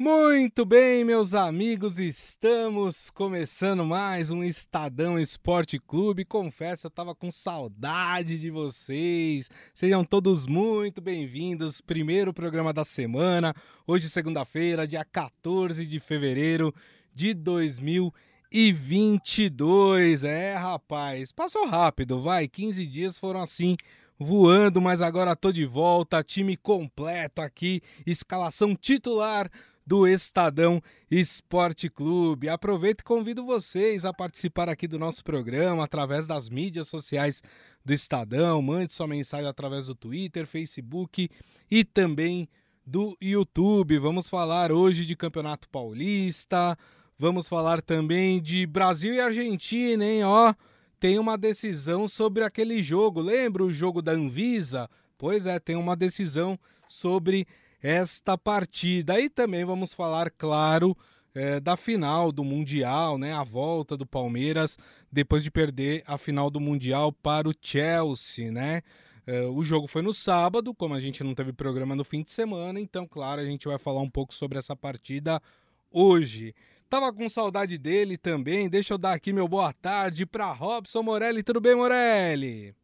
Muito bem, meus amigos, estamos começando mais um Estadão Esporte Clube. Confesso, eu tava com saudade de vocês. Sejam todos muito bem-vindos. Primeiro programa da semana, hoje, segunda-feira, dia 14 de fevereiro de 2022. É, rapaz, passou rápido, vai. 15 dias foram assim voando, mas agora tô de volta, time completo aqui, escalação titular do Estadão Esporte Clube. Aproveito e convido vocês a participar aqui do nosso programa através das mídias sociais do Estadão. Mande sua mensagem através do Twitter, Facebook e também do YouTube. Vamos falar hoje de Campeonato Paulista. Vamos falar também de Brasil e Argentina, hein? Ó, tem uma decisão sobre aquele jogo. Lembra o jogo da Anvisa? Pois é, tem uma decisão sobre esta partida. E também vamos falar, claro, é, da final do Mundial, né? A volta do Palmeiras depois de perder a final do Mundial para o Chelsea, né? É, o jogo foi no sábado, como a gente não teve programa no fim de semana, então, claro, a gente vai falar um pouco sobre essa partida hoje. Tava com saudade dele também. Deixa eu dar aqui meu boa tarde para Robson Morelli. Tudo bem, Morelli?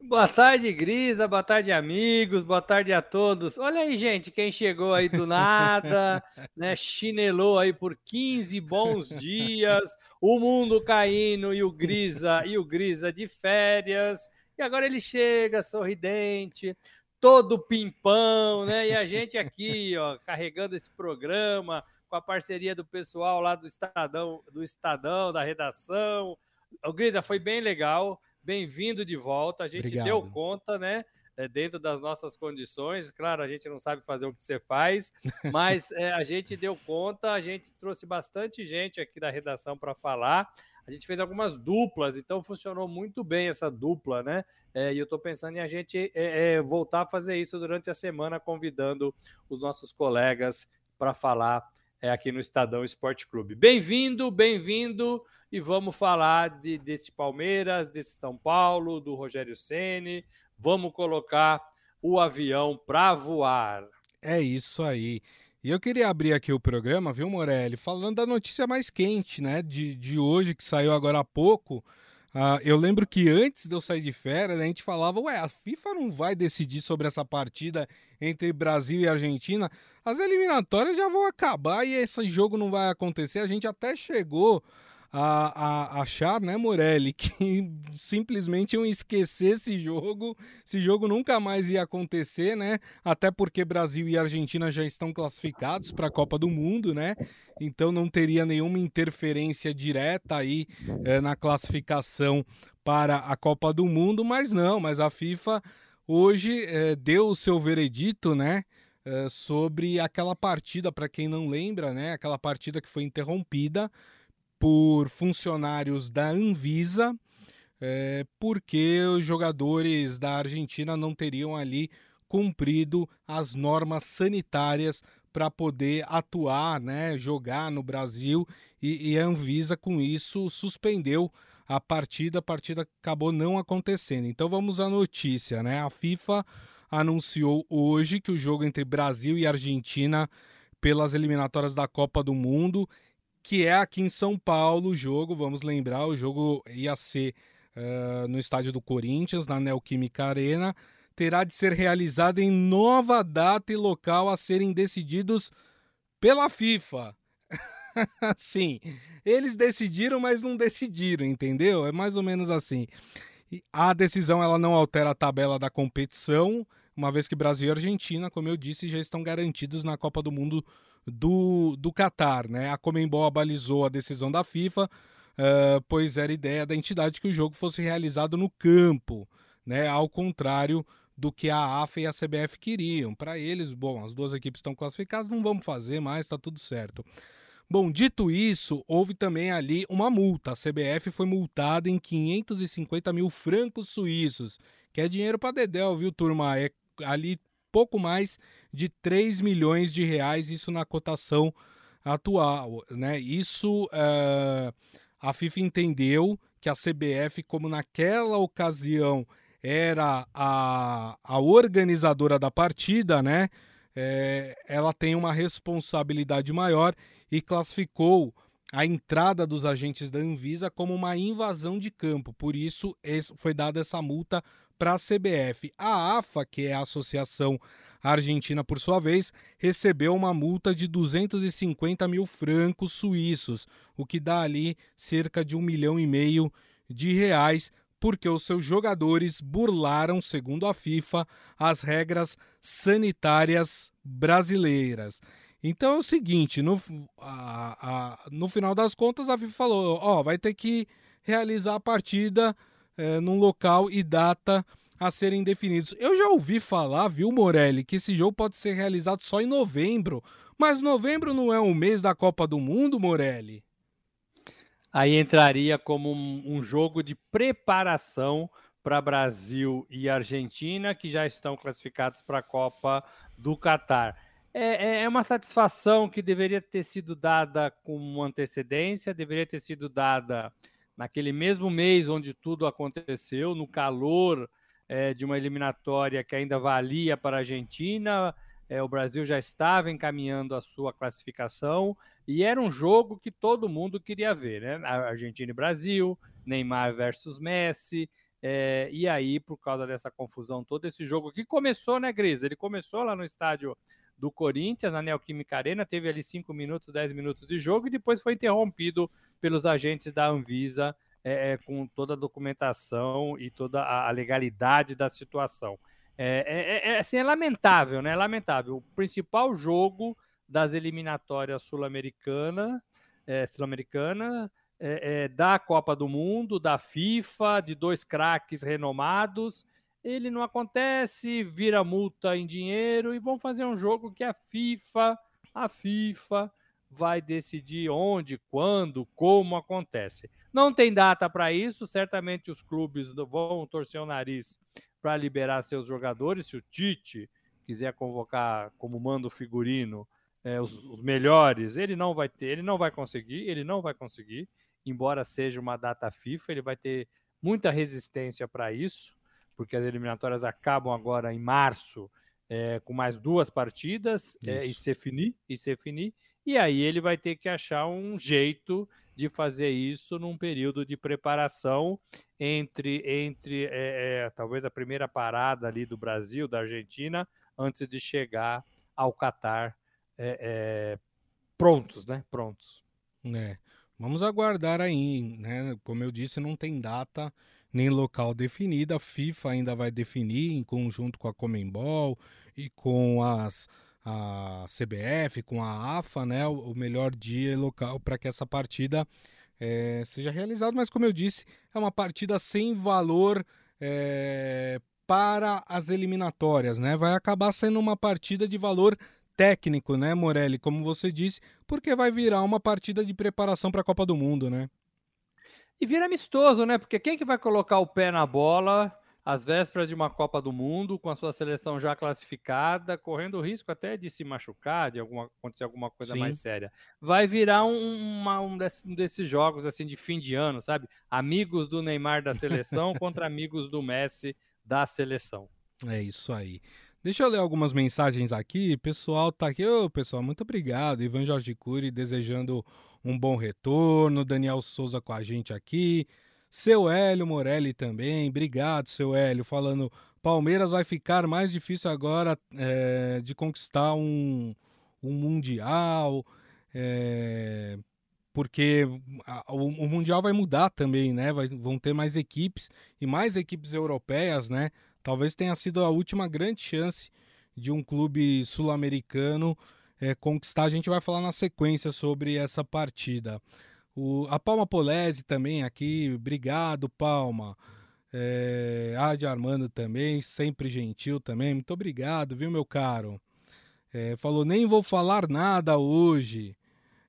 Boa tarde, Grisa. Boa tarde, amigos. Boa tarde a todos. Olha aí, gente, quem chegou aí do nada, né? Chinelou aí por 15 bons dias. O mundo caindo e o Grisa e o Grisa de férias. E agora ele chega sorridente, todo pimpão, né? E a gente aqui, ó, carregando esse programa com a parceria do pessoal lá do Estadão, do Estadão, da redação. O Grisa foi bem legal bem-vindo de volta. A gente Obrigado. deu conta, né? É, dentro das nossas condições. Claro, a gente não sabe fazer o que você faz, mas é, a gente deu conta, a gente trouxe bastante gente aqui da redação para falar. A gente fez algumas duplas, então funcionou muito bem essa dupla, né? É, e eu estou pensando em a gente é, voltar a fazer isso durante a semana, convidando os nossos colegas para falar é, aqui no Estadão Esporte Clube. Bem-vindo, bem-vindo e vamos falar de, desse Palmeiras, desse São Paulo, do Rogério Ceni. Vamos colocar o avião para voar. É isso aí. E eu queria abrir aqui o programa, viu, Morelli, falando da notícia mais quente, né, de, de hoje, que saiu agora há pouco. Uh, eu lembro que antes de eu sair de férias, a gente falava, ué, a FIFA não vai decidir sobre essa partida entre Brasil e Argentina. As eliminatórias já vão acabar e esse jogo não vai acontecer. A gente até chegou a, a achar, né, Morelli, que simplesmente iam esquecer esse jogo, esse jogo nunca mais ia acontecer, né? Até porque Brasil e Argentina já estão classificados para a Copa do Mundo, né? Então não teria nenhuma interferência direta aí é, na classificação para a Copa do Mundo, mas não, mas a FIFA hoje é, deu o seu veredito, né? É, sobre aquela partida, para quem não lembra, né? Aquela partida que foi interrompida por funcionários da Anvisa, é, porque os jogadores da Argentina não teriam ali cumprido as normas sanitárias para poder atuar, né, jogar no Brasil e, e, a Anvisa com isso suspendeu a partida, a partida acabou não acontecendo. Então vamos à notícia, né? A FIFA anunciou hoje que o jogo entre Brasil e Argentina pelas eliminatórias da Copa do Mundo que é aqui em São Paulo o jogo. Vamos lembrar, o jogo ia ser uh, no estádio do Corinthians, na Neoquímica Arena. Terá de ser realizado em nova data e local a serem decididos pela FIFA. Sim, eles decidiram, mas não decidiram, entendeu? É mais ou menos assim. A decisão ela não altera a tabela da competição, uma vez que Brasil e Argentina, como eu disse, já estão garantidos na Copa do Mundo do, do Qatar. Né? A Comembol abalizou a decisão da FIFA, uh, pois era ideia da entidade que o jogo fosse realizado no campo, né? ao contrário do que a AFA e a CBF queriam. Para eles, bom, as duas equipes estão classificadas, não vamos fazer mais, está tudo certo. Bom, dito isso, houve também ali uma multa. A CBF foi multada em 550 mil francos suíços, que é dinheiro para Dedéu, viu, turma? É ali pouco mais de 3 milhões de reais, isso na cotação atual. Né? Isso uh, a FIFA entendeu que a CBF, como naquela ocasião era a, a organizadora da partida, né? é, ela tem uma responsabilidade maior e classificou a entrada dos agentes da Anvisa como uma invasão de campo. Por isso, foi dada essa multa para a CBF. A AFA, que é a Associação Argentina, por sua vez, recebeu uma multa de 250 mil francos suíços, o que dá ali cerca de um milhão e meio de reais, porque os seus jogadores burlaram, segundo a FIFA, as regras sanitárias brasileiras. Então é o seguinte, no, a, a, no final das contas a FIFA falou, ó, vai ter que realizar a partida é, num local e data a serem definidos. Eu já ouvi falar, viu, Morelli, que esse jogo pode ser realizado só em novembro. Mas novembro não é o mês da Copa do Mundo, Morelli? Aí entraria como um, um jogo de preparação para Brasil e Argentina, que já estão classificados para a Copa do Catar. É, é, é, uma satisfação que deveria ter sido dada com antecedência, deveria ter sido dada naquele mesmo mês onde tudo aconteceu, no calor é, de uma eliminatória que ainda valia para a Argentina. É, o Brasil já estava encaminhando a sua classificação e era um jogo que todo mundo queria ver, né? Argentina e Brasil, Neymar versus Messi. É, e aí, por causa dessa confusão toda, esse jogo que começou, né, Gris? Ele começou lá no estádio do Corinthians, na Neoquímica Arena, teve ali 5 minutos, 10 minutos de jogo e depois foi interrompido pelos agentes da Anvisa é, é, com toda a documentação e toda a, legalidade da situação. É, é, é, é, assim, é lamentável, né? É lamentável. O principal jogo das eliminatórias sul-americanas, sul-americana, da Copa do Mundo, da FIFA, de dois craques renomados, ele não acontece, vira multa em dinheiro e vão fazer um jogo que a FIFA, a FIFA vai decidir onde, quando, como acontece. Não tem data para isso, certamente os clubes vão torcer o nariz para liberar seus jogadores. Se o Tite quiser convocar como mando figurino é, os, os, melhores, ele não vai ter, ele não vai conseguir, ele não vai conseguir, embora seja uma data FIFA, ele vai ter muita resistência para isso, porque as eliminatórias acabam agora em março é, com mais duas partidas é, e se finir, e se finir, e aí ele vai ter que achar um jeito de fazer isso num período de preparação entre, entre é, é, talvez a primeira parada ali do Brasil, da Argentina, antes de chegar ao Catar é, prontos, né? Prontos. É. Vamos aguardar aí, né? Como eu disse, não tem data nem local definida. A FIFA ainda vai definir em conjunto com a Comembol e com as a CBF, com a AFA, né, o melhor dia e local para que essa partida é, seja realizada. Mas, como eu disse, é uma partida sem valor é, para as eliminatórias. Né? Vai acabar sendo uma partida de valor técnico, né, Morelli? Como você disse, porque vai virar uma partida de preparação para a Copa do Mundo, né? E vira amistoso, né? Porque quem que vai colocar o pé na bola às vésperas de uma Copa do Mundo, com a sua seleção já classificada, correndo o risco até de se machucar, de alguma, acontecer alguma coisa Sim. mais séria. Vai virar um, uma, um, desse, um, desses jogos assim de fim de ano, sabe? Amigos do Neymar da seleção contra amigos do Messi da seleção. É isso aí. Deixa eu ler algumas mensagens aqui. Pessoal tá aqui. Ô, pessoal, muito obrigado. Ivan Jorge Cury desejando um bom retorno. Daniel Souza com a gente aqui. Seu Hélio Morelli também, obrigado, seu Hélio, falando Palmeiras vai ficar mais difícil agora é, de conquistar um, um Mundial, é, porque a, o, o, Mundial vai mudar também, né? Vai, vão ter mais equipes e mais equipes europeias, né? Talvez tenha sido a última grande chance de um clube sul-americano é, conquistar. A gente vai falar na sequência sobre essa partida. O, a Palma Polese também aqui, obrigado, Palma. É, de Armando também, sempre gentil também, muito obrigado, viu, meu caro? É, falou, nem vou falar nada hoje.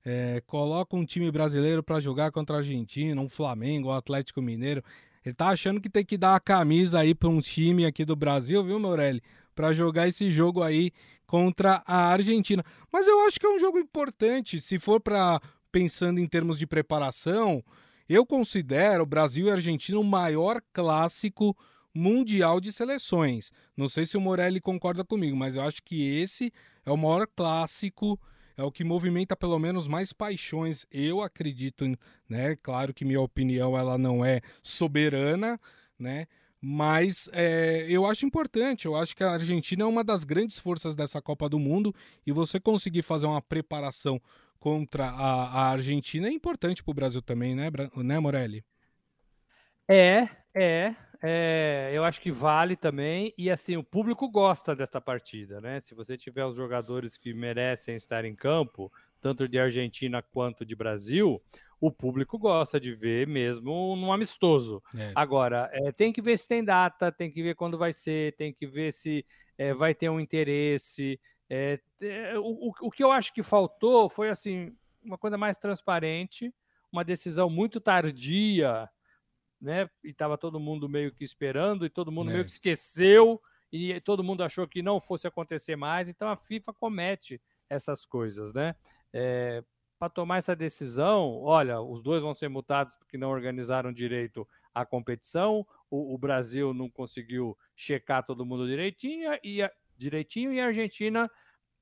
É, coloca um time brasileiro para jogar contra a Argentina, um Flamengo, um Atlético Mineiro. Ele tá achando que tem que dar a camisa aí para um time aqui do Brasil, viu, Morelli? Para jogar esse jogo aí contra a Argentina. Mas eu acho que é um jogo importante. Se for para pensando em termos de preparação, eu considero Brasil e Argentina o maior clássico mundial de seleções. Não sei se o Morelli concorda comigo, mas eu acho que esse é o maior clássico, é o que movimenta pelo menos mais paixões. Eu acredito, né? Claro que minha opinião ela não é soberana, né? Mas é, eu acho importante, eu acho que a Argentina é uma das grandes forças dessa Copa do Mundo e você conseguir fazer uma preparação contra a, a Argentina é importante para o Brasil também, né, né, Morelli? É, é, é, eu acho que vale também. E assim, o público gosta dessa partida, né? Se você tiver os jogadores que merecem estar em campo, tanto de Argentina quanto de Brasil, o público gosta de ver mesmo num amistoso. É. Agora, é, tem que ver se tem data, tem que ver quando vai ser, tem que ver se é, vai ter um interesse. É, é, o, o que eu acho que faltou foi assim uma coisa mais transparente, uma decisão muito tardia né? E estava todo mundo meio que esperando e todo mundo é. meio que esqueceu e todo mundo achou que não fosse acontecer mais. Então a FIFA comete essas coisas, né? É, para tomar essa decisão, olha, os dois vão ser multados porque não organizaram direito a competição. O, o Brasil não conseguiu checar todo mundo direitinho e a, direitinho e a Argentina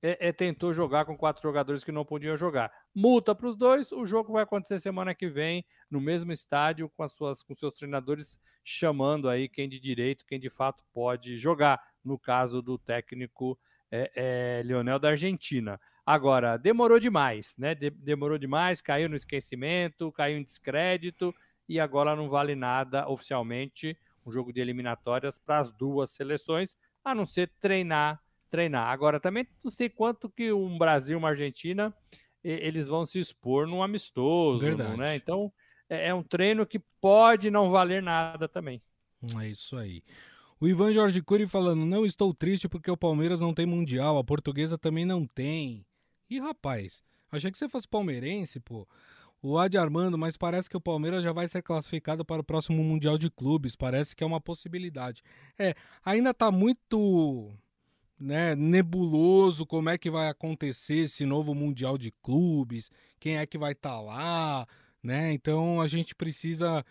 é, é, tentou jogar com quatro jogadores que não podiam jogar. Multa para os dois, o jogo vai acontecer semana que vem, no mesmo estádio, com, as suas, com seus treinadores chamando aí quem de direito, quem de fato pode jogar, no caso do técnico é, Leonel da Argentina. Agora, demorou demais, né? De, demorou demais, caiu no esquecimento, caiu em descrédito e agora não vale nada oficialmente um jogo de eliminatórias para as duas seleções, a não ser treinar treinar. Agora, também não sei quanto que um Brasil e uma Argentina eles vão se expor num amistoso, Verdade. né? Então, é, é um treino que pode não valer nada também. É isso aí. O Ivan Jorge Cury falando: não estou triste porque o Palmeiras não tem Mundial, a portuguesa também não tem. Ih, rapaz, achei que você fosse palmeirense, pô. O Adi Armando, mas parece que o Palmeiras já vai ser classificado para o próximo Mundial de Clubes. Parece que é uma possibilidade. É, ainda tá muito né, nebuloso como é que vai acontecer esse novo Mundial de Clubes, quem é que vai estar tá lá, né? Então a gente precisa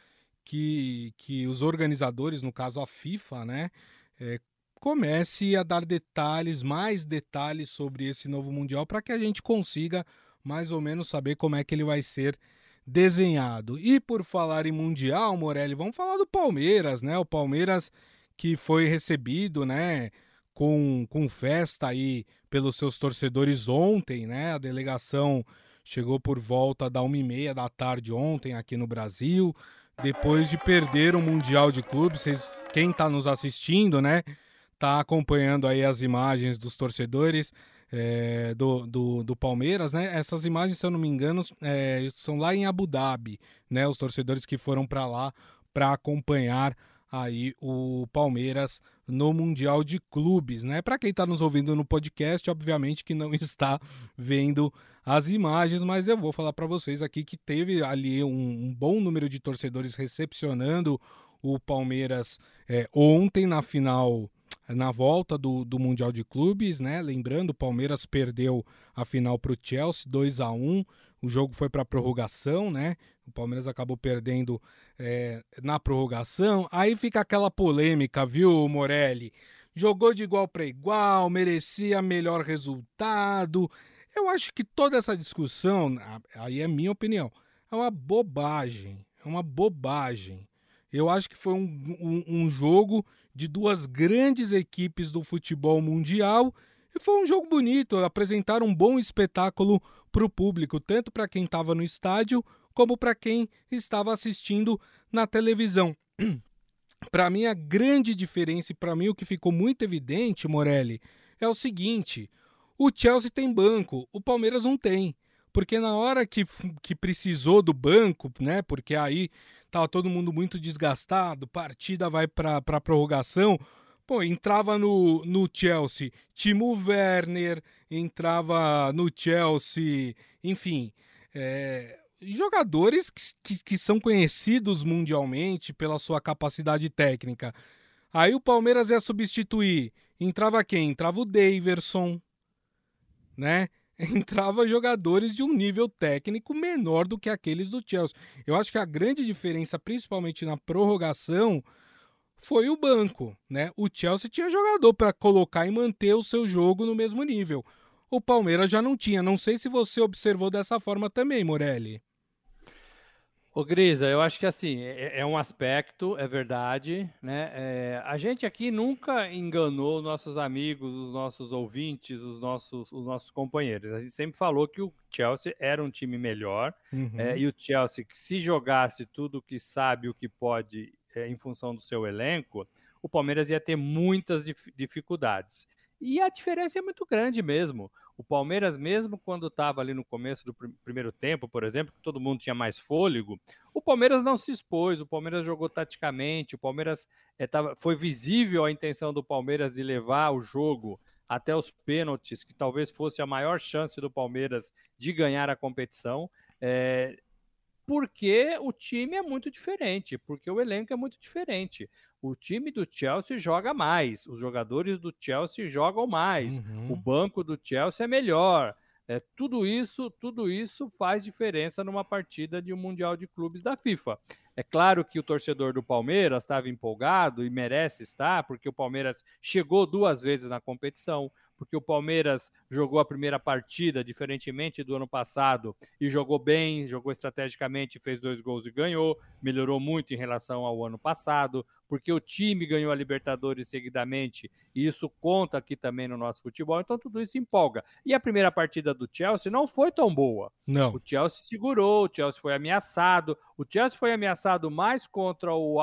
que, que os organizadores, no caso a FIFA, né, é, comece a dar detalhes, mais detalhes sobre esse novo Mundial para que a gente consiga mais ou menos saber como é que ele vai ser desenhado. E por falar em Mundial, Morelli, vamos falar do Palmeiras, né? O Palmeiras que foi recebido, né? com, com festa aí pelos seus torcedores ontem, né? A delegação chegou por volta da uma e meia da tarde ontem aqui no Brasil, depois de perder o Mundial de Clubes. Quem está nos assistindo, né? Tá acompanhando aí as imagens dos torcedores é, do, do, do, Palmeiras, né? Essas imagens, se eu não me engano, é, são lá em Abu Dhabi, né? Os torcedores que foram para lá para acompanhar aí o Palmeiras no Mundial de Clubes, né? Para quem está nos ouvindo no podcast, obviamente que não está vendo as imagens, mas eu vou falar para vocês aqui que teve ali um, um, bom número de torcedores recepcionando o Palmeiras é, ontem na final na volta do, do Mundial de Clubes, né? Lembrando, o Palmeiras perdeu a final para o Chelsea 2 a 1 o jogo foi para prorrogação, né? O Palmeiras acabou perdendo é, na prorrogação. Aí fica aquela polêmica, viu, Morelli? Jogou de igual para igual, merecia melhor resultado. Eu acho que toda essa discussão, aí é minha opinião, é uma bobagem. É uma bobagem. Eu acho que foi um, um, um jogo de duas grandes equipes do futebol mundial e foi um jogo bonito. Apresentaram um bom espetáculo para o público, tanto para quem estava no estádio como para quem estava assistindo na televisão. para mim, a grande diferença, e para mim o que ficou muito evidente, Morelli, é o seguinte: o Chelsea tem banco, o Palmeiras não tem. Porque na hora que, que precisou do banco, né? Porque aí tava todo mundo muito desgastado, partida vai para a prorrogação. Pô, entrava no, no Chelsea Timo Werner, entrava no Chelsea, enfim, é, jogadores que, que, que, são conhecidos mundialmente pela sua capacidade técnica. Aí o Palmeiras ia substituir. Entrava quem? Entrava o Daverson, né? Entrava jogadores de um nível técnico menor do que aqueles do Chelsea. Eu acho que a grande diferença, principalmente na prorrogação, foi o banco, né? O Chelsea tinha jogador para colocar e manter o seu jogo no mesmo nível. O Palmeiras já não tinha. Não sei se você observou dessa forma também, Morelli. Ô, Grisa, eu acho que assim, é, é um aspecto, é verdade, né? É, a gente aqui nunca enganou nossos amigos, os nossos ouvintes, os nossos, os nossos companheiros. A gente sempre falou que o Chelsea era um time melhor uhum. é, e o Chelsea, que se jogasse tudo o que sabe, o que pode, é, em função do seu elenco, o Palmeiras ia ter muitas dif dificuldades. E a diferença é muito grande mesmo. O Palmeiras, mesmo quando estava ali no começo do pr primeiro tempo, por exemplo, que todo mundo tinha mais fôlego, o Palmeiras não se expôs, o Palmeiras jogou taticamente, o Palmeiras é, tava, foi visível a intenção do Palmeiras de levar o jogo até os pênaltis, que talvez fosse a maior chance do Palmeiras de ganhar a competição. É, porque o time é muito diferente, porque o elenco é muito diferente. O time do Chelsea joga mais, os jogadores do Chelsea jogam mais, uhum. o banco do Chelsea é melhor. É, tudo isso, tudo isso faz diferença numa partida de um mundial de clubes da FIFA. É claro que o torcedor do Palmeiras estava empolgado e merece estar, porque o Palmeiras chegou duas vezes na competição, porque o Palmeiras jogou a primeira partida, diferentemente do ano passado, e jogou bem, jogou estrategicamente, fez dois gols e ganhou, melhorou muito em relação ao ano passado, porque o time ganhou a Libertadores seguidamente, e isso conta aqui também no nosso futebol, então tudo isso empolga. E a primeira partida do Chelsea não foi tão boa. Não. O Chelsea segurou, o Chelsea foi ameaçado, o Chelsea foi ameaçado mais contra o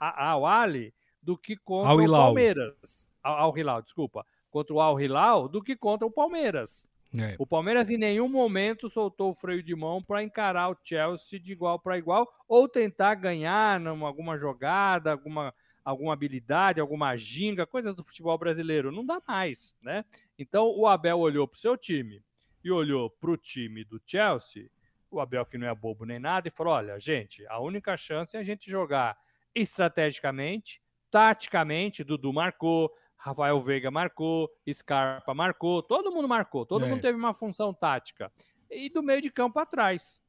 Al-Ali do que contra Al o Palmeiras. Al-Hilal, desculpa contra o Al Hilal do que contra o Palmeiras. É. O Palmeiras em nenhum momento soltou o freio de mão para encarar o Chelsea de igual para igual ou tentar ganhar numa, alguma jogada, alguma, alguma habilidade, alguma ginga, coisas do futebol brasileiro. Não dá mais, né? Então o Abel olhou para o seu time e olhou para o time do Chelsea, o Abel que não é bobo nem nada, e falou: olha, gente, a única chance é a gente jogar estrategicamente, taticamente, Dudu marcou, Rafael Veiga marcou, Scarpa marcou, todo mundo marcou, todo é. mundo teve uma função tática. E do meio de campo atrás.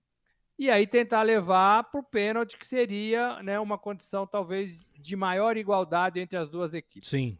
E aí tentar levar para o pênalti, que seria né, uma condição talvez de maior igualdade entre as duas equipes. Sim.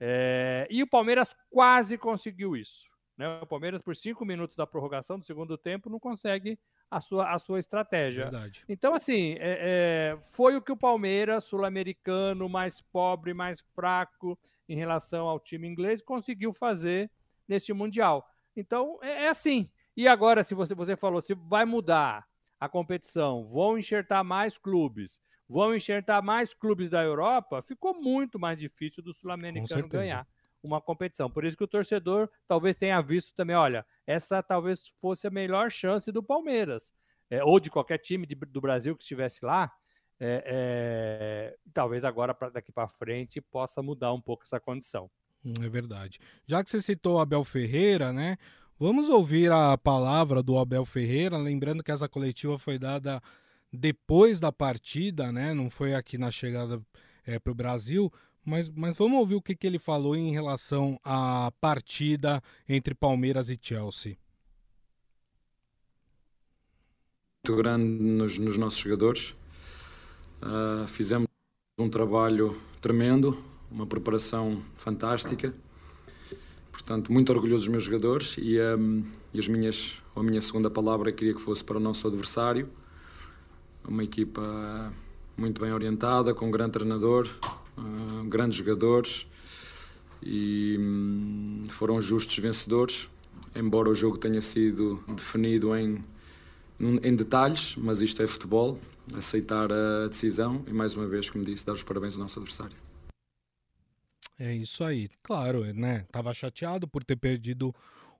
É, e o Palmeiras quase conseguiu isso. Né? O Palmeiras, por cinco minutos da prorrogação do segundo tempo, não consegue a sua, a sua estratégia. Verdade. Então, assim, é, é, foi o que o Palmeiras, sul-americano, mais pobre, mais fraco, em relação ao time inglês, conseguiu fazer neste Mundial. Então, é, é assim. E agora, se você, você falou, se vai mudar a competição, vão enxertar mais clubes, vão enxertar mais clubes da Europa, ficou muito mais difícil do sul-americano ganhar uma competição. Por isso que o torcedor talvez tenha visto também, olha, essa talvez fosse a melhor chance do Palmeiras, é, ou de qualquer time de, do Brasil que estivesse lá, é, é, talvez agora, pra, daqui para frente, possa mudar um pouco essa condição. Hum, é verdade. Já que você citou Abel Ferreira, né? Vamos ouvir a palavra do Abel Ferreira, lembrando que essa coletiva foi dada depois da partida, né? Não foi aqui na chegada é, para o Brasil. Mas, mas vamos ouvir o que, que ele falou em relação à partida entre Palmeiras e Chelsea. Muito grande nos, nos nossos jogadores. Uh, fizemos um trabalho tremendo, uma preparação fantástica. Portanto, muito orgulhoso dos meus jogadores e, um, e as minhas, a minha segunda palavra queria que fosse para o nosso adversário. Uma equipa muito bem orientada, com um grande treinador, uh, grandes jogadores e um, foram justos vencedores, embora o jogo tenha sido definido em, em detalhes, mas isto é futebol aceitar a decisão e, mais uma vez, como disse, dar os parabéns ao nosso adversário. É isso aí. Claro, né? Tava chateado por ter perdido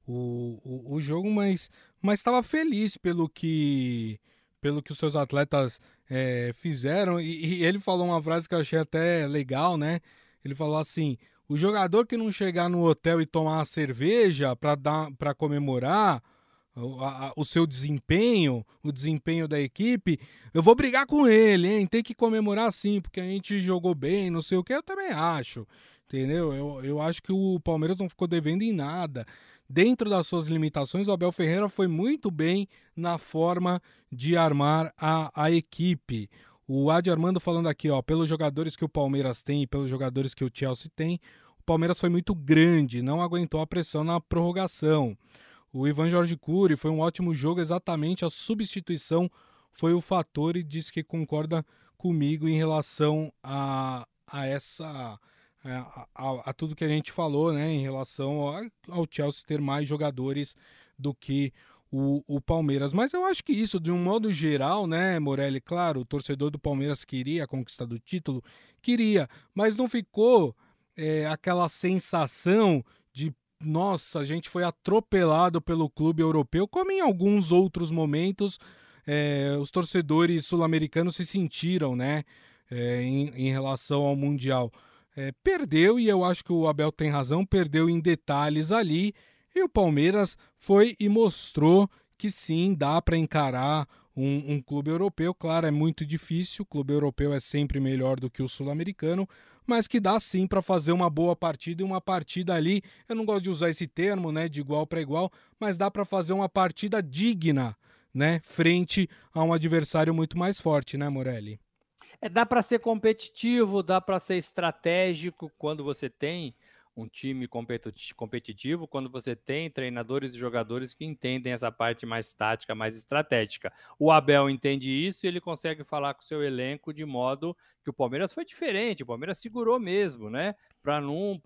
o, o, o jogo, mas mas estava feliz pelo que pelo que os seus atletas é, fizeram. E, e, ele falou uma frase que eu achei até legal, né? Ele falou assim: o jogador que não chegar no hotel e tomar cerveja para comemorar o, a, o seu desempenho, o desempenho da equipe, eu vou brigar com ele, hein? Tem que comemorar sim, porque a gente jogou bem, não sei o que, eu também acho. Entendeu? Eu, eu acho que o Palmeiras não ficou devendo em nada. Dentro das suas limitações, o Abel Ferreira foi muito bem na forma de armar a, a equipe. O, Adi Armando falando aqui, ó, pelos jogadores que o Palmeiras tem e pelos jogadores que o Chelsea tem, o Palmeiras foi muito grande, não aguentou a pressão na prorrogação. O Ivan Jorge Cury foi um ótimo jogo, exatamente a substituição foi o fator e disse que concorda comigo em relação a, a essa a, a, a, tudo que a gente falou, né, em relação ao, ao Chelsea ter mais jogadores do que o, o, Palmeiras. Mas eu acho que isso, de um modo geral, né, Morelli? Claro, o torcedor do Palmeiras queria a conquista do título, queria, mas não ficou é, aquela sensação de nossa, a gente foi atropelado pelo clube europeu, como em alguns outros momentos é, os torcedores sul-americanos se sentiram, né, é, em, em, relação ao Mundial. É, perdeu, e eu acho que o Abel tem razão, perdeu em detalhes ali, e o Palmeiras foi e mostrou que sim, dá para encarar um, um, clube europeu. Claro, é muito difícil, o clube europeu é sempre melhor do que o sul-americano, mas que dá sim para fazer uma boa partida e uma partida ali. Eu não gosto de usar esse termo, né, de igual para igual, mas dá para fazer uma partida digna, né, frente a um adversário muito mais forte, né, Morelli? É, dá para ser competitivo, dá para ser estratégico quando você tem um time competitivo quando você tem treinadores e jogadores que entendem essa parte mais tática, mais estratégica. O Abel entende isso e ele consegue falar com o seu elenco de modo que o Palmeiras foi diferente, o Palmeiras segurou mesmo, né? Para não,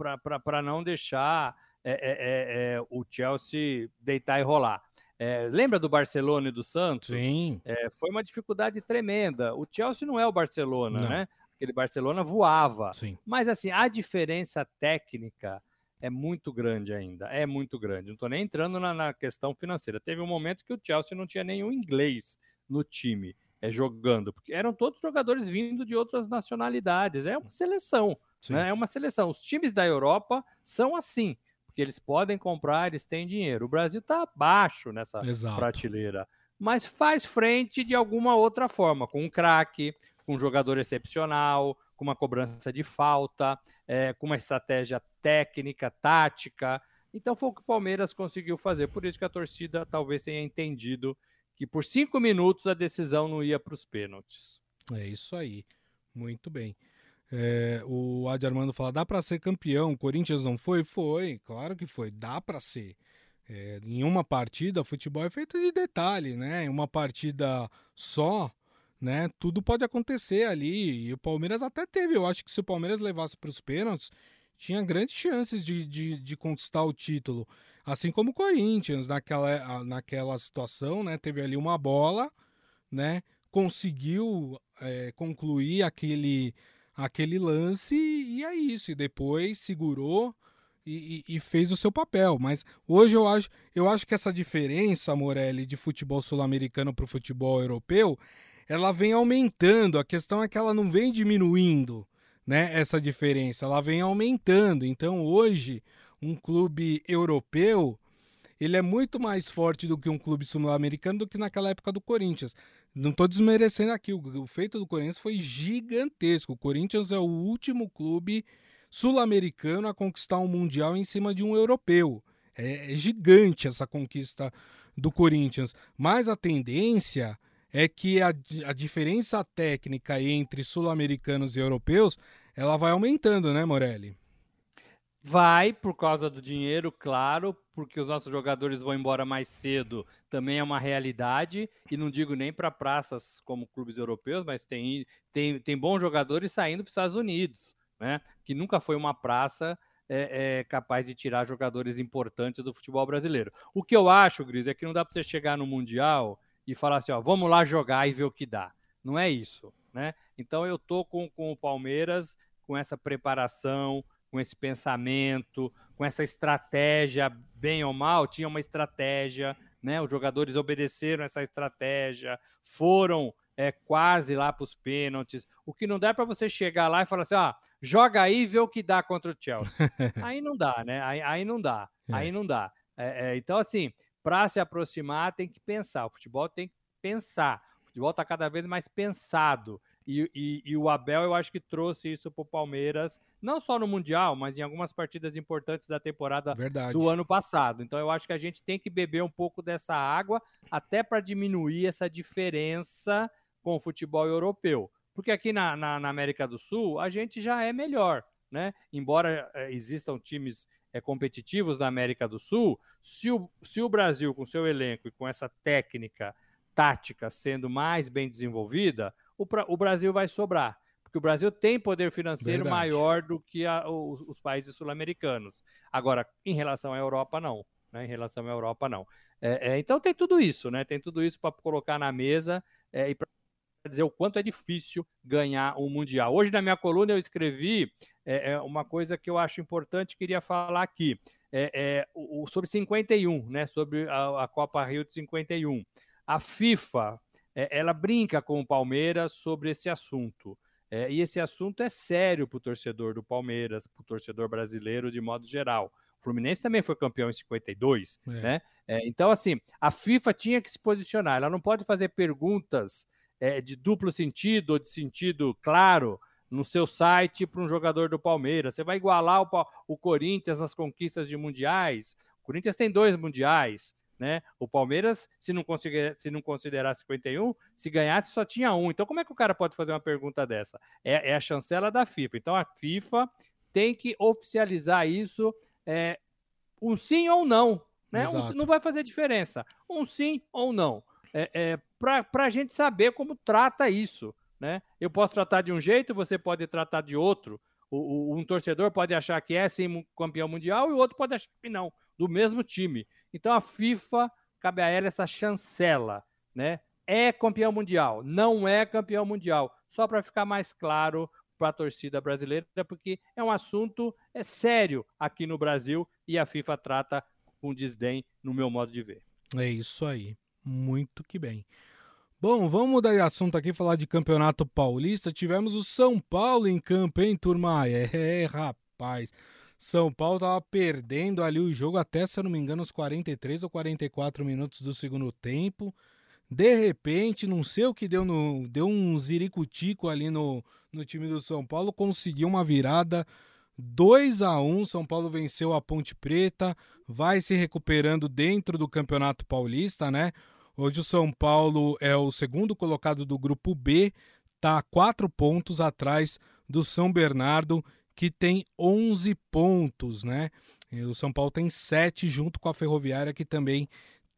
não deixar é, é, é, é, o Chelsea deitar e rolar. É, lembra do Barcelona e do Santos? Sim. É, foi uma dificuldade tremenda. O Chelsea não é o Barcelona, não. né? aquele Barcelona voava. Sim. Mas assim, a diferença técnica é muito grande ainda, é muito grande. Não estou nem entrando na, na, questão financeira. Teve um momento que o Chelsea não tinha nenhum inglês no time é, jogando, porque eram todos jogadores vindo de outras nacionalidades. É uma seleção, né? é uma seleção. Os times da Europa são assim, porque eles podem comprar, eles têm dinheiro. O Brasil está abaixo nessa Exato. prateleira, mas faz frente de alguma outra forma, com um craque, com um jogador excepcional, com uma cobrança de falta, é, com uma estratégia técnica, tática. Então foi o que o Palmeiras conseguiu fazer. Por isso que a torcida talvez tenha entendido que por cinco minutos a decisão não ia para os pênaltis. É isso aí. Muito bem. É, o Adi Armando fala: dá para ser campeão. O Corinthians não foi? Foi, claro que foi. Dá para ser. É, em uma partida, futebol é feito de detalhe, né? Em uma partida só, né? Tudo pode acontecer ali. E o Palmeiras até teve. Eu acho que se o Palmeiras levasse para os pênaltis, tinha grandes chances de, de, de, conquistar o título. Assim como o Corinthians, naquela, naquela situação, né? Teve ali uma bola, né? Conseguiu é, concluir aquele, aquele lance e é isso. E depois segurou. E, e, fez o seu papel. Mas hoje eu acho, eu acho que essa diferença, Morelli, de futebol sul-americano para o futebol europeu ela vem aumentando. A questão é que ela não vem diminuindo, né? Essa diferença, ela vem aumentando. Então, hoje, um clube europeu ele é muito mais forte do que um clube sul-americano do que naquela época do Corinthians. Não estou desmerecendo aqui, o, feito do Corinthians foi gigantesco. O Corinthians é o último clube sul-americano a conquistar um mundial em cima de um europeu. É, é gigante essa conquista do Corinthians. Mas a tendência é que a, a diferença técnica entre sul-americanos e europeus ela vai aumentando, né, Morelli? Vai por causa do dinheiro, claro, porque os nossos jogadores vão embora mais cedo, também é uma realidade, e não digo nem para praças como clubes europeus, mas tem, tem, tem bons jogadores saindo para os Estados Unidos, né? Que nunca foi uma praça é, é, capaz de tirar jogadores importantes do futebol brasileiro. O que eu acho, Gris, é que não dá para você chegar no Mundial e falar assim, ó, vamos lá jogar e ver o que dá. Não é isso, né? Então eu tô com, com o Palmeiras com essa preparação, com esse pensamento, com essa estratégia, bem ou mal, tinha uma estratégia, né? Os jogadores obedeceram essa estratégia, foram é, quase lá para os pênaltis. O que não dá é para você chegar lá e falar assim, ó, joga aí e vê o que dá contra o Chelsea. aí não dá, né? Aí, aí não dá, é. aí não dá. É, é, então, assim, para se aproximar, tem que pensar. O futebol tem que pensar. O futebol está cada vez mais pensado. E, e, e, o Abel, eu acho que trouxe isso para o Palmeiras, não só no Mundial, mas em algumas partidas importantes da temporada Verdade. do ano passado. Então, eu acho que a gente tem que beber um pouco dessa água, até para diminuir essa diferença com o futebol europeu. Porque aqui na, na, na América do Sul a gente já é melhor, né? Embora é, existam times é, competitivos na América do Sul, se o, se o Brasil, com seu elenco e com essa técnica tática sendo mais bem desenvolvida, o, o Brasil vai sobrar. Porque o Brasil tem poder financeiro Verdade. maior do que a, os, os, países sul-americanos. Agora, em relação à Europa, não. Né? Em relação à Europa, não. É, é, então tem tudo isso, né? Tem tudo isso para colocar na mesa é, e para dizer o quanto é difícil ganhar um Mundial. Hoje, na minha coluna, eu escrevi é, é uma coisa que eu acho importante, queria falar aqui. É, o, sobre 51, né? Sobre a, a, Copa Rio de 51. A FIFA, é, ela brinca com o Palmeiras sobre esse assunto. É, e esse assunto é sério para o torcedor do Palmeiras, para o torcedor brasileiro de modo geral. O Fluminense também foi campeão em 52, é. né? É, então, assim, a FIFA tinha que se posicionar. Ela não pode fazer perguntas é, de duplo sentido ou de sentido claro no seu site para um jogador do Palmeiras. Você vai igualar o, o Corinthians nas conquistas de mundiais. O Corinthians tem dois mundiais. Né? O Palmeiras, se não, conseguir, se não considerar 51, se ganhasse só tinha um. Então, como é que o cara pode fazer uma pergunta dessa? É, é a chancela da FIFA. Então, a FIFA tem que oficializar isso, é, um sim ou não. Né? Um, não vai fazer diferença. Um sim ou não. É, é, Para a gente saber como trata isso. Né? Eu posso tratar de um jeito, você pode tratar de outro. O, o, um torcedor pode achar que é sim campeão mundial e o outro pode achar que não, do mesmo time. Então a FIFA cabe a ela essa chancela, né? É campeão mundial, não é campeão mundial, só para ficar mais claro para a torcida brasileira, porque é um assunto é sério aqui no Brasil e a FIFA trata com desdém, no meu modo de ver. É isso aí, muito que bem. Bom, vamos mudar de assunto aqui, falar de Campeonato Paulista. Tivemos o São Paulo em campo, hein, turma? É, rapaz. São Paulo tava perdendo ali o jogo até, se eu não me engano, os 43 ou 44 minutos do segundo tempo. De repente, não sei o que deu no. Deu um ziricutico ali no, no time do São Paulo, conseguiu uma virada 2 a 1 São Paulo venceu a Ponte Preta, vai se recuperando dentro do Campeonato Paulista, né? Hoje o São Paulo é o segundo colocado do grupo B, está a quatro pontos atrás do São Bernardo, que tem 11 pontos, né? O São Paulo tem sete junto com a Ferroviária, que também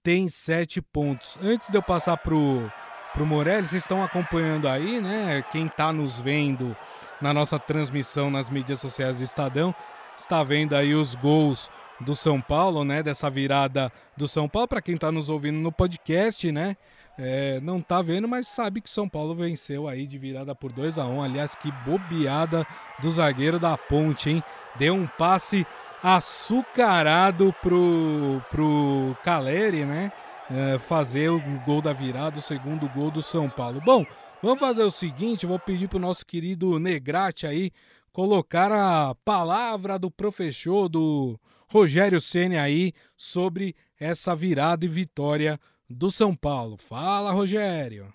tem sete pontos. Antes de eu passar pro pro Morelli, vocês estão acompanhando aí, né? Quem está nos vendo na nossa transmissão nas mídias sociais do Estadão, está vendo aí os gols do São Paulo, né? Dessa virada do São Paulo. Para quem está nos ouvindo no podcast, né? É, não tá vendo, mas sabe que São Paulo venceu aí de virada por 2 a 1 um. Aliás, que bobeada do zagueiro da Ponte, hein? Deu um passe açucarado pro, pro Caleri, né? É, fazer o gol da virada, o segundo gol do São Paulo. Bom, vamos fazer o seguinte: vou pedir pro nosso querido Negrate aí colocar a palavra do professor do Rogério Ceni aí sobre essa virada e vitória do São Paulo. Fala, Rogério.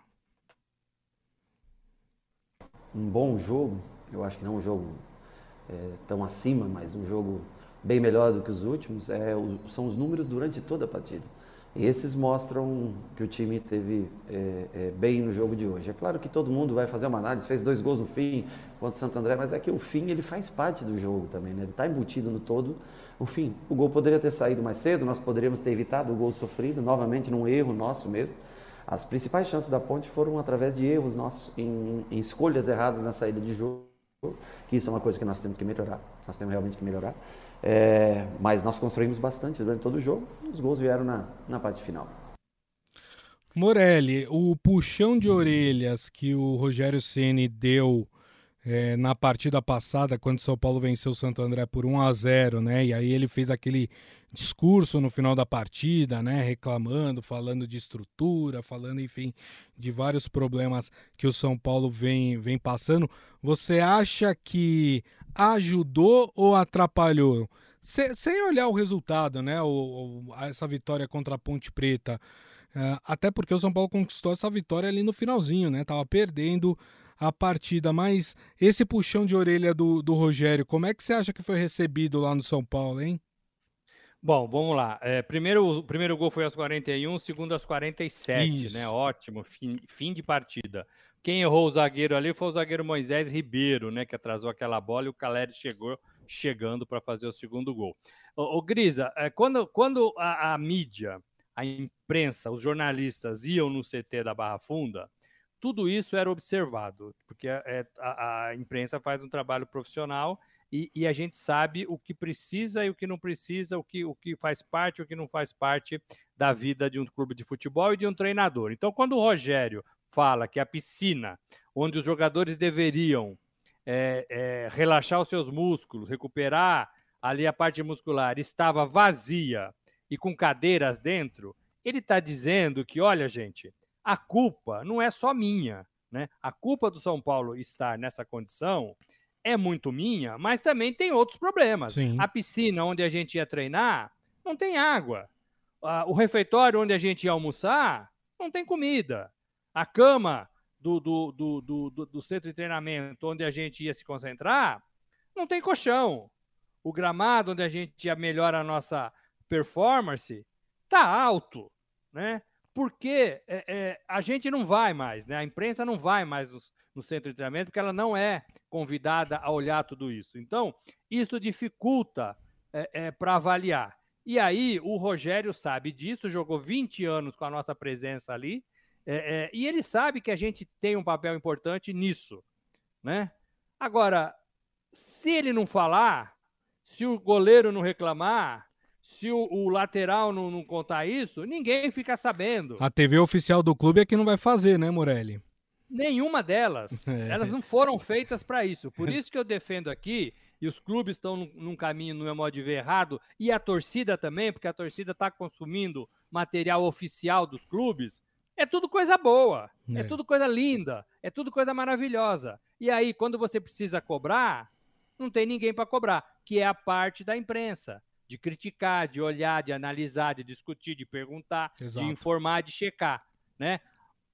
Um bom jogo, eu acho que não um jogo é, tão acima, mas um jogo bem melhor do que os últimos, é, são os números durante toda a partida. Esses mostram que o time teve é, é, bem no jogo de hoje. É claro que todo mundo vai fazer uma análise, fez dois gols no fim contra o Santo André, mas é que o fim ele faz parte do jogo também, né? ele está embutido no todo o fim. O gol poderia ter saído mais cedo, nós poderíamos ter evitado o gol sofrido, novamente num erro nosso mesmo. As principais chances da Ponte foram através de erros nossos, em, em escolhas erradas na saída de jogo, que isso é uma coisa que nós temos que melhorar, nós temos realmente que melhorar. É, mas nós construímos bastante durante todo o jogo, os gols vieram na, na parte final. Morelli, o puxão de orelhas que o Rogério Ceni deu é, na partida passada, quando o São Paulo venceu o Santo André por 1 a 0 né? E aí ele fez aquele discurso no final da partida, né? Reclamando, falando de estrutura, falando, enfim, de vários problemas que o São Paulo vem, vem passando. Você acha que ajudou ou atrapalhou? sem olhar o resultado, né? O, o, essa vitória contra a Ponte Preta. Uh, até porque o São Paulo conquistou essa vitória ali no finalzinho, né? Tava perdendo a partida, mas esse puxão de orelha do, do Rogério, como é que você acha que foi recebido lá no São Paulo, hein? Bom, vamos lá. É, primeiro, o primeiro gol foi aos 41, segundo aos 47, né? Isso. né? Ótimo, fim, fim de partida. Quem errou o zagueiro ali foi o zagueiro Moisés Ribeiro, né? Que atrasou aquela bola e o Caleri chegou chegando para fazer o segundo gol. O, Grisa, é, quando, quando a, a, mídia, a imprensa, os jornalistas iam no CT da Barra Funda, tudo isso era observado, porque é, a, a imprensa faz um trabalho profissional e, e, a gente sabe o que precisa e o que não precisa, o que, o que faz parte e o que não faz parte da vida de um clube de futebol e de um treinador. Então, quando o Rogério fala que a piscina, onde os jogadores deveriam é, é, relaxar os seus músculos, recuperar ali a parte muscular, estava vazia e com cadeiras dentro, ele está dizendo que, olha, gente, a culpa não é só minha. Né? A culpa do São Paulo estar nessa condição é muito minha, mas também tem outros problemas. Sim. A piscina onde a gente ia treinar não tem água. O refeitório onde a gente ia almoçar não tem comida. A cama do, do, do, do, do centro de treinamento onde a gente ia se concentrar não tem colchão. O gramado onde a gente ia melhorar a nossa performance tá alto, né? Porque é, é, a gente não vai mais, né? A imprensa não vai mais nos, no centro de treinamento, porque ela não é convidada a olhar tudo isso. Então, isso dificulta é, é, para avaliar. E aí, o Rogério sabe disso, jogou 20 anos com a nossa presença ali, e ele sabe que a gente tem um papel importante nisso. Né? Agora, se ele não falar, se o goleiro não reclamar, se o, o lateral não, não, contar isso, ninguém fica sabendo. A TV oficial do clube é que não vai fazer, né, Morelli? Nenhuma delas. É. Elas não foram feitas para isso. Por isso que eu defendo aqui, e os clubes estão num, num caminho, no meu modo de ver, errado, e a torcida também, porque a torcida está consumindo material oficial dos clubes. É tudo coisa boa, é. é tudo coisa linda, é tudo coisa maravilhosa. E aí, quando você precisa cobrar, não tem ninguém para cobrar, que é a parte da imprensa de criticar, de olhar, de analisar, de discutir, de perguntar, Exato. de informar, de checar, né?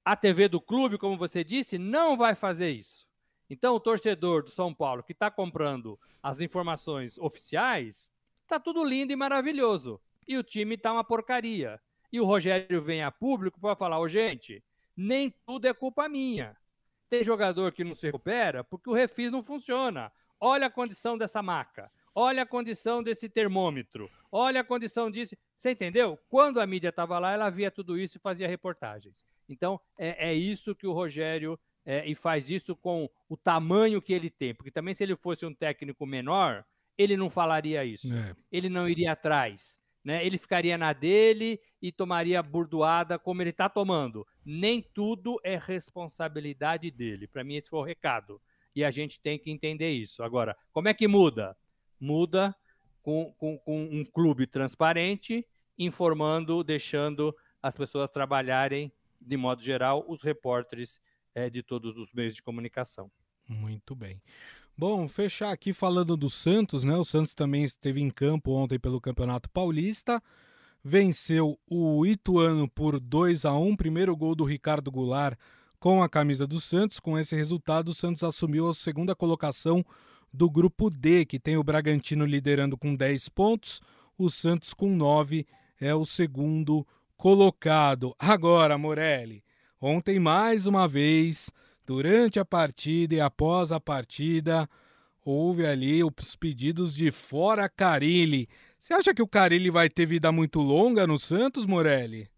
A TV do clube, como você disse, não vai fazer isso. Então, o torcedor do São Paulo que está comprando as informações oficiais, tá tudo lindo e maravilhoso. E o time tá uma porcaria. E o Rogério vem a público para falar: ô, oh, gente, nem tudo é culpa minha. Tem jogador que não se recupera porque o refis não funciona. Olha a condição dessa maca. Olha a condição desse termômetro. Olha a condição disso. Você entendeu? Quando a mídia estava lá, ela via tudo isso e fazia reportagens. Então, é, é isso que o Rogério é, e faz isso com o tamanho que ele tem. Porque também, se ele fosse um técnico menor, ele não falaria isso. É. Ele não iria atrás. Né? Ele ficaria na dele e tomaria burdoada como ele está tomando. Nem tudo é responsabilidade dele. Para mim, esse foi o recado. E a gente tem que entender isso. Agora, como é que muda? Muda com, com, com um clube transparente, informando, deixando as pessoas trabalharem de modo geral, os repórteres é, de todos os meios de comunicação. Muito bem. Bom, fechar aqui falando do Santos, né? O Santos também esteve em campo ontem pelo Campeonato Paulista. Venceu o Ituano por 2 a 1 primeiro gol do Ricardo Goulart com a camisa do Santos. Com esse resultado, o Santos assumiu a segunda colocação do grupo D, que tem o Bragantino liderando com 10 pontos, o Santos com 9 é o segundo colocado. Agora, Morelli, ontem mais uma vez, durante a partida e após a partida, houve ali os pedidos de fora Carilli. Você acha que o Carilli vai ter vida muito longa no Santos, Morelli?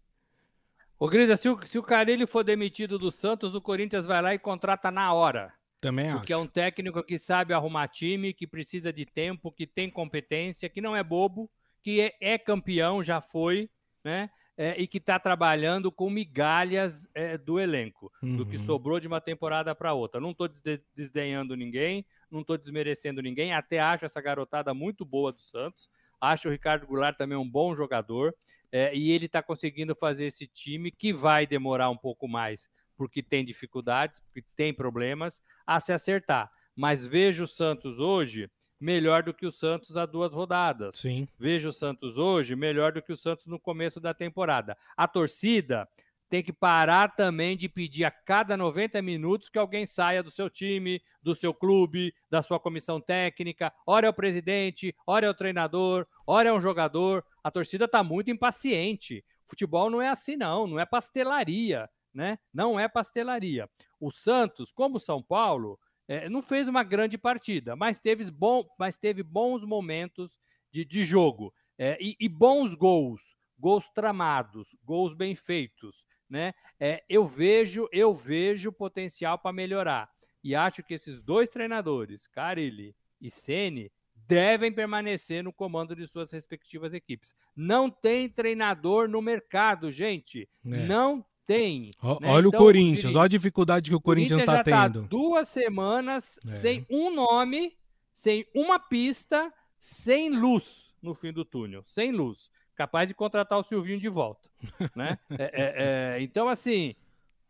Ô, Grisa, se o, se o Carilli for demitido do Santos, o Corinthians vai lá e contrata na hora. Também acho. Porque é um técnico que sabe arrumar time, que precisa de tempo, que tem competência, que não é bobo, que é, é campeão, já foi, né? é, e que está trabalhando com migalhas é, do elenco, uhum. do que uhum. sobrou de uma temporada para outra. Não estou desdenhando ninguém, não estou desmerecendo ninguém, até acho essa garotada muito boa do Santos. Acho o Ricardo Goulart também um bom jogador é, e ele está conseguindo fazer esse time que vai demorar um pouco mais, porque tem dificuldades, porque tem problemas, a se acertar. Mas vejo o Santos hoje melhor do que o Santos há duas rodadas. Sim. Vejo o Santos hoje melhor do que o Santos no começo da temporada. A torcida tem que parar também de pedir a cada 90 minutos que alguém saia do seu time, do seu clube, da sua comissão técnica. Ora é o presidente, ora é o treinador, ora é um jogador. A torcida está muito impaciente. Futebol não é assim, não, não é pastelaria, né? Não é pastelaria. O Santos, como São Paulo, é, não fez uma grande partida, mas teve, bom, mas teve bons momentos de, de jogo é, e, e bons gols, gols tramados, gols bem feitos né? É, eu vejo, eu vejo potencial para melhorar. E acho que esses dois treinadores, Carilli e Ceni, devem permanecer no comando de suas respectivas equipes. Não tem treinador no mercado, gente. É. Não tem. O, né? Olha então, o Corinthians, olha a dificuldade que o Corinthians está tá tendo. Tá duas semanas é. sem um nome, sem uma pista, sem luz no fim do túnel, sem luz capaz de contratar o Silvinho de volta, né? é, é, é, então, assim,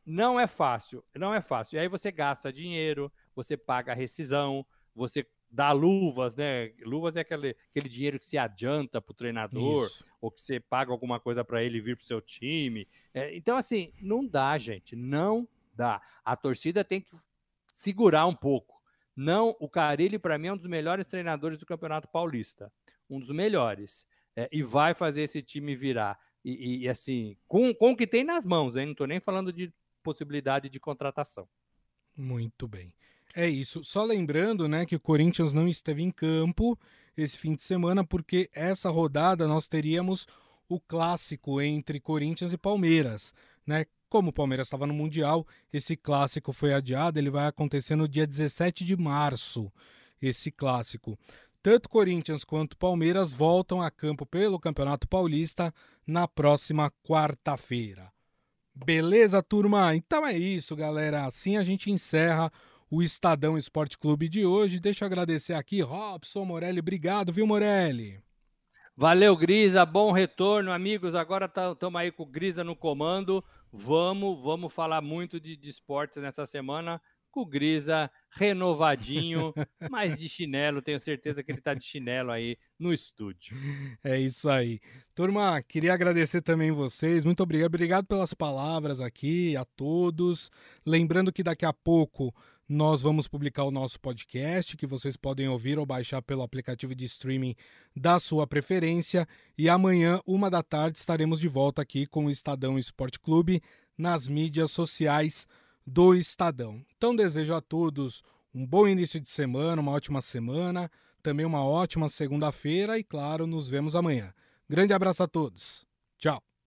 não é fácil, não é fácil. E aí você gasta dinheiro, você paga a rescisão, você dá luvas, né? Luvas é aquele, aquele dinheiro que se adianta para o treinador, Isso. ou que você paga alguma coisa para ele vir para o seu time. É, então, assim, não dá, gente, não dá. A torcida tem que segurar um pouco. Não, o Carilli, para mim, é um dos melhores treinadores do Campeonato Paulista. Um dos melhores é, e vai fazer esse time virar. E, e, e, assim, com, com o que tem nas mãos, hein? Não estou nem falando de possibilidade de contratação. Muito bem. É isso. Só lembrando, né, que o Corinthians não esteve em campo esse fim de semana, porque essa rodada nós teríamos o clássico entre Corinthians e Palmeiras, né? Como o Palmeiras estava no Mundial, esse clássico foi adiado, ele vai acontecer no dia 17 de março, esse clássico. Tanto Corinthians quanto Palmeiras voltam a campo pelo Campeonato Paulista na próxima quarta-feira. Beleza, turma? Então é isso, galera. Assim a gente encerra o Estadão Esporte Clube de hoje. Deixa eu agradecer aqui, Robson Morelli. Obrigado, viu, Morelli? Valeu, Grisa. Bom retorno, amigos. Agora estamos tá, aí com o Grisa no comando. Vamos, vamos falar muito de, de esportes nessa semana com o Grisa renovadinho, mas de chinelo, tenho certeza que ele está de chinelo aí no estúdio. É isso aí. Turma, queria agradecer também vocês, muito obrigado, obrigado pelas palavras aqui a todos. Lembrando que daqui a pouco nós vamos publicar o nosso podcast, que vocês podem ouvir ou baixar pelo aplicativo de streaming da sua preferência. E amanhã, uma da tarde, estaremos de volta aqui com o Estadão Esporte Clube nas mídias sociais do Estadão. Então desejo a todos um bom início de semana, uma ótima semana, também uma ótima segunda-feira e, claro, nos vemos amanhã. Grande abraço a todos. Tchau.